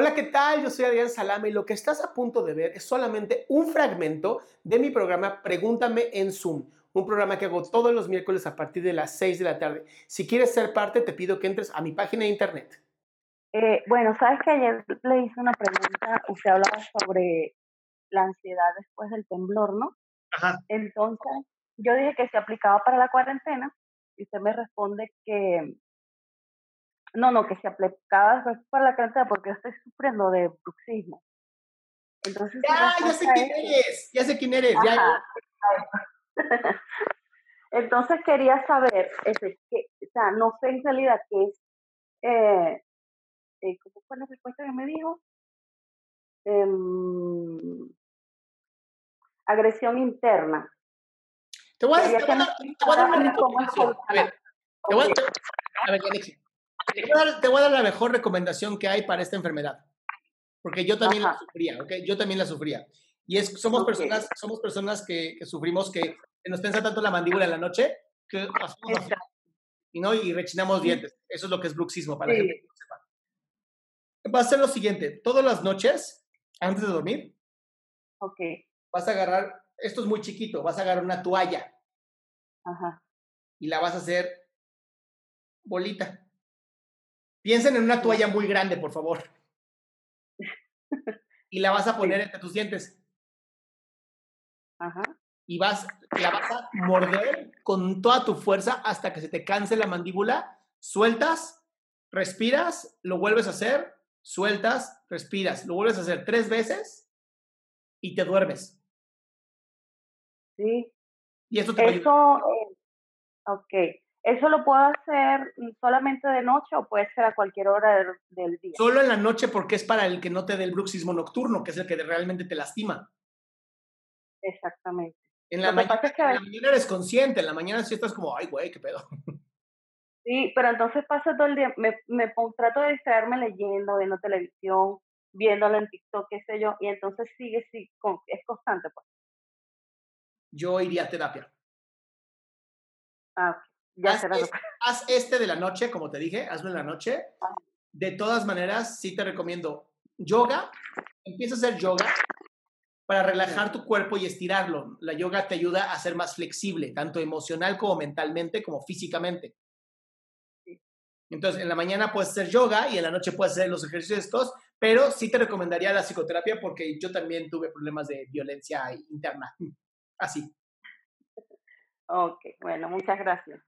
Hola, ¿qué tal? Yo soy Adrián Salama y lo que estás a punto de ver es solamente un fragmento de mi programa Pregúntame en Zoom, un programa que hago todos los miércoles a partir de las 6 de la tarde. Si quieres ser parte, te pido que entres a mi página de internet. Eh, bueno, sabes que ayer le hice una pregunta, usted hablaba sobre la ansiedad después del temblor, ¿no? Ajá. Entonces, yo dije que se aplicaba para la cuarentena y usted me responde que no, no, que se aplicaba después para la cuarentena porque yo estoy sufriendo de bruxismo. Entonces, ya, ya sé quién eres, ya sé quién eres, ya. Entonces quería saber, ese, que, o sea, no sé en realidad qué es, eh, eh, ¿cómo fue la respuesta que me dijo? Eh, agresión interna. Te voy a, decir, te voy a dar una recomendación. A ver, te voy a, a ver, te voy a dar la mejor recomendación que hay para esta enfermedad. Porque yo también la sufría, ¿ok? Yo también la sufría. Y es, somos personas, somos personas que, que sufrimos que nos tensa tanto la mandíbula en la noche que hacemos así, y, ¿no? y rechinamos dientes. Eso es lo que es bruxismo para la gente que no sepa. Va a ser lo siguiente, todas las noches, antes de dormir, okay. vas a agarrar, esto es muy chiquito, vas a agarrar una toalla Ajá. y la vas a hacer bolita. Piensen en una toalla muy grande, por favor. y la vas a poner entre tus dientes. Ajá y vas, la vas a morder con toda tu fuerza hasta que se te canse la mandíbula, sueltas, respiras, lo vuelves a hacer, sueltas, respiras, lo vuelves a hacer tres veces y te duermes. Sí. Y eso te va eh, ok. ¿Eso lo puedo hacer solamente de noche o puede ser a cualquier hora del, día? Solo en la noche porque es para el que no te dé el bruxismo nocturno, que es el que realmente te lastima. Exactamente. En la, mañana, eres consciente, en la mañana sí estás como, ay, güey, qué pedo. Sí, pero entonces pasa todo el día, me, me trato de distraerme leyendo, viendo televisión, viéndolo en TikTok, qué sé yo, y entonces sigue, sí, es constante, pues. Yo iría a terapia. Ah, ya haz, este, haz este de la noche, como te dije, hazlo en la noche. De todas maneras, sí te recomiendo yoga. Empieza a hacer yoga para relajar tu cuerpo y estirarlo. La yoga te ayuda a ser más flexible, tanto emocional como mentalmente, como físicamente. Entonces, en la mañana puedes hacer yoga y en la noche puedes hacer los ejercicios estos, pero sí te recomendaría la psicoterapia porque yo también tuve problemas de violencia interna. Así. Ok, bueno, muchas gracias.